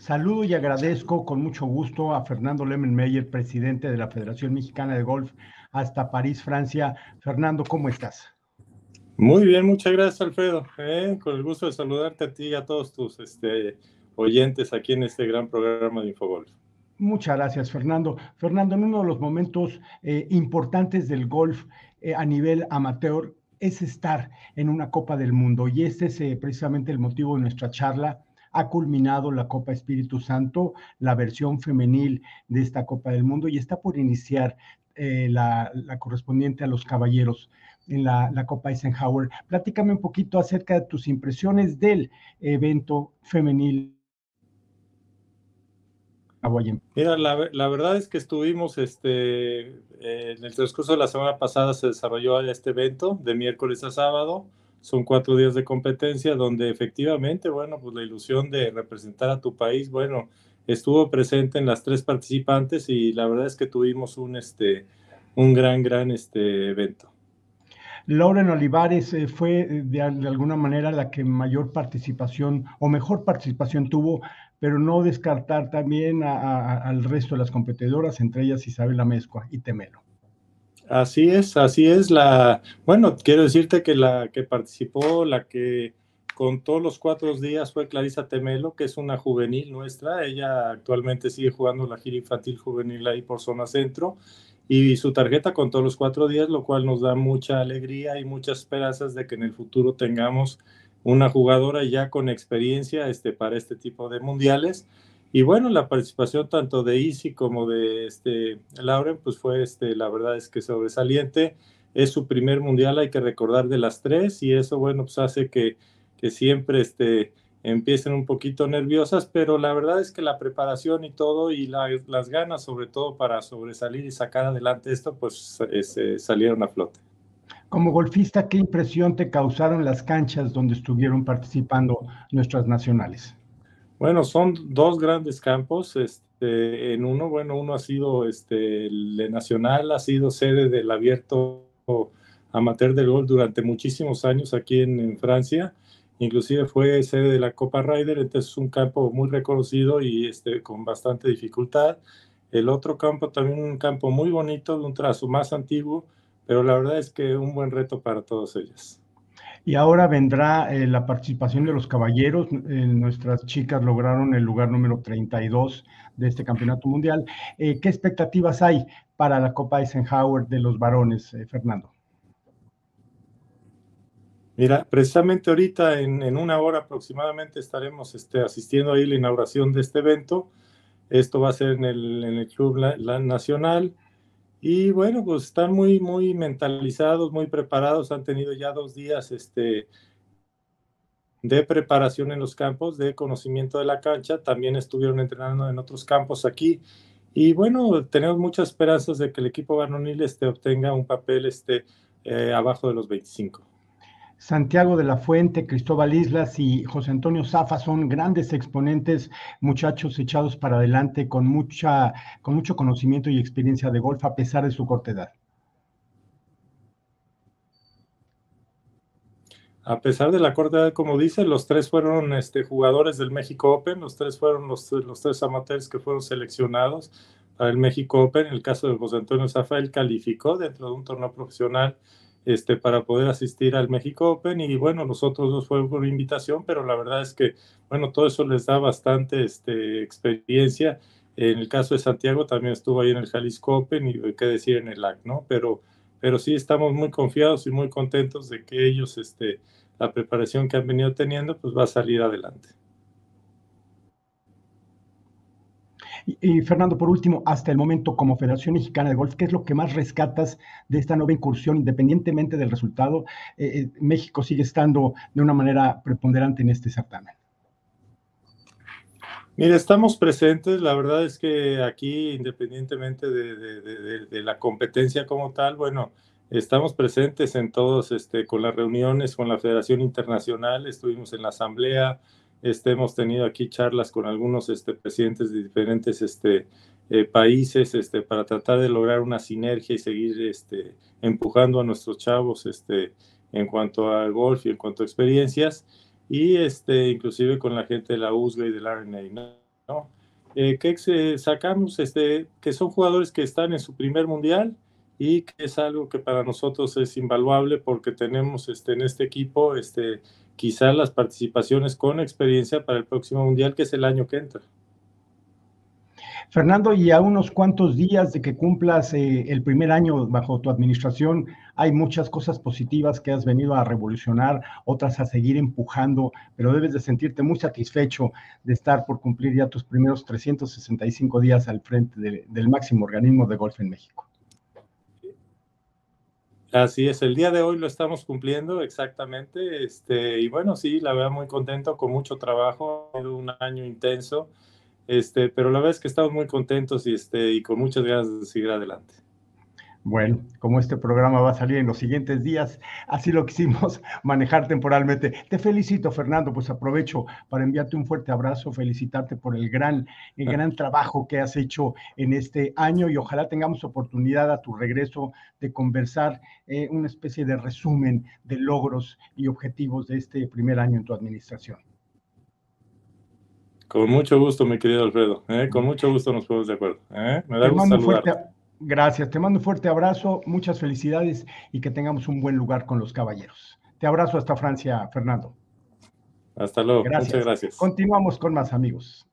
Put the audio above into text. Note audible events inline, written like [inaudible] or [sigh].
Saludo y agradezco con mucho gusto a Fernando Lemmenmeyer, presidente de la Federación Mexicana de Golf, hasta París, Francia. Fernando, ¿cómo estás? Muy bien, muchas gracias, Alfredo. Eh, con el gusto de saludarte a ti y a todos tus este, oyentes aquí en este gran programa de Infogolf. Muchas gracias, Fernando. Fernando, en uno de los momentos eh, importantes del golf eh, a nivel amateur es estar en una Copa del Mundo y este es precisamente el motivo de nuestra charla ha culminado la Copa Espíritu Santo, la versión femenil de esta Copa del Mundo y está por iniciar eh, la, correspondiente a los caballeros en la, Copa Eisenhower. Platícame un poquito acerca de tus impresiones del evento femenil. Mira, la, verdad es que estuvimos, este, en el transcurso de la semana pasada se desarrolló este evento de miércoles a sábado son cuatro días de competencia donde efectivamente, bueno, pues la ilusión de representar a tu país, bueno, estuvo presente en las tres participantes y la verdad es que tuvimos un, este, un gran, gran este, evento. Lauren Olivares eh, fue eh, de, alguna manera la que mayor participación o mejor participación tuvo, pero no descartar también al resto de las competidoras, entre ellas Isabel Amezcua y Temelo. Así es, así es la, bueno, quiero decirte que la que participó, la que contó los cuatro días fue Clarisa Temelo, que es una juvenil nuestra, ella actualmente sigue jugando la gira infantil juvenil ahí por zona centro, y su tarjeta contó los cuatro días, lo cual nos da mucha alegría y muchas esperanzas de que en el futuro tengamos una jugadora ya con experiencia este, para este tipo de mundiales y bueno, la participación tanto de Easy como de este, Lauren, pues fue, este, la verdad es que sobresaliente. Es su primer mundial, hay que recordar de las tres, y eso, bueno, pues hace que, que siempre este, empiecen un poquito nerviosas, pero la verdad es que la preparación y todo, y las ganas, sobre todo para sobresalir y sacar adelante esto, pues eh, salieron a flote. Como golfista, ¿qué impresión te causaron las canchas donde estuvieron participando nuestras nacionales? Bueno, son dos grandes campos. Este, en uno, bueno, uno ha sido este, el nacional, ha sido sede del abierto amateur del golf durante muchísimos años aquí en, Francia. Inclusive fue sede de la Copa Ryder, entonces es un campo muy reconocido y este, con bastante dificultad. El otro campo también un campo muy bonito, de un trazo más antiguo, pero la verdad es que un buen reto para todos ellas. Y ahora vendrá eh, la participación de los caballeros. Eh, nuestras chicas lograron el lugar número 32 de este campeonato mundial. Eh, ¿Qué expectativas hay para la Copa Eisenhower de los varones, Fernando? Mira, precisamente ahorita en, una hora aproximadamente estaremos este, asistiendo ahí a la inauguración de este evento. Esto va a ser en el, Club la Nacional. Y bueno, pues están muy, muy mentalizados, muy preparados, han tenido ya dos días este, de preparación en los campos, de conocimiento de la cancha, también estuvieron entrenando en otros campos aquí. Y bueno, tenemos muchas esperanzas de que el equipo varonil este, obtenga un papel este, eh, abajo de los 25. Santiago de la Fuente, Cristóbal Islas y José Antonio Zafa son grandes exponentes, muchachos echados para adelante con, mucha, con mucho conocimiento y experiencia de golf a pesar de su corta edad. A pesar de la corta edad, como dice, los tres fueron este, jugadores del México Open, los tres fueron los, los tres amateurs que fueron seleccionados para el México Open. En el caso de José Antonio Zafa, él calificó dentro de un torneo profesional este, para poder asistir al México Open y bueno, los otros dos fueron por invitación, pero la verdad es que, bueno, todo eso les da bastante este, experiencia. En el caso de Santiago también estuvo ahí en el Jalisco Open y qué decir en el LAC, ¿no? Pero, pero sí estamos muy confiados y muy contentos de que ellos, este, la preparación que han venido teniendo, pues va a salir adelante. Y, Fernando, por último, hasta el momento, como Federación Mexicana de Golf, ¿qué es lo que más rescatas de esta nueva incursión? Independientemente del resultado, eh, eh, México sigue estando de una manera preponderante en este certamen. Mira, estamos presentes, la verdad es que aquí, independientemente de, la competencia como tal, bueno, estamos presentes en todos, este, con las reuniones con la Federación Internacional, estuvimos en la Asamblea, este, hemos tenido aquí charlas con algunos este, presidentes de diferentes este, eh, países este, para tratar de lograr una sinergia y seguir este, empujando a nuestros chavos este, en cuanto a golf y en cuanto a experiencias, y este, inclusive con la gente de la USGA y del RNA. ¿no? Eh, que sacamos este, que son jugadores que están en su primer mundial y que es algo que para nosotros es invaluable porque tenemos este, en este equipo este, quizás las participaciones con experiencia para el próximo mundial, que es el año que entra. Fernando, y a unos cuantos días de que cumplas eh, el primer año bajo tu administración, hay muchas cosas positivas que has venido a revolucionar, otras a seguir empujando, pero debes de sentirte muy satisfecho de estar por cumplir ya tus primeros 365 días al frente del máximo organismo de golf en México. Así es, el día de hoy lo estamos cumpliendo exactamente, este, y bueno, sí, la verdad muy contento, con mucho trabajo, ha sido un año intenso, este, pero la verdad es que estamos muy contentos y, este, y con muchas ganas de seguir adelante. Bueno, como este programa va a salir en los siguientes días, así lo quisimos [laughs] manejar temporalmente. Te felicito, Fernando, pues aprovecho para enviarte un fuerte abrazo, felicitarte por el gran, el ah. gran trabajo que has hecho en este año y ojalá tengamos oportunidad a tu regreso de conversar eh, una especie de resumen de logros y objetivos de este primer año en tu administración. Con mucho gusto, mi querido Alfredo. ¿eh? Con mucho gusto nos ponemos de acuerdo. ¿eh? Me da gusto gracias, te mando un fuerte abrazo, muchas felicidades y que tengamos un buen lugar con los caballeros. Te abrazo hasta Francia, Fernando. Hasta luego. Muchas gracias. Continuamos con más amigos.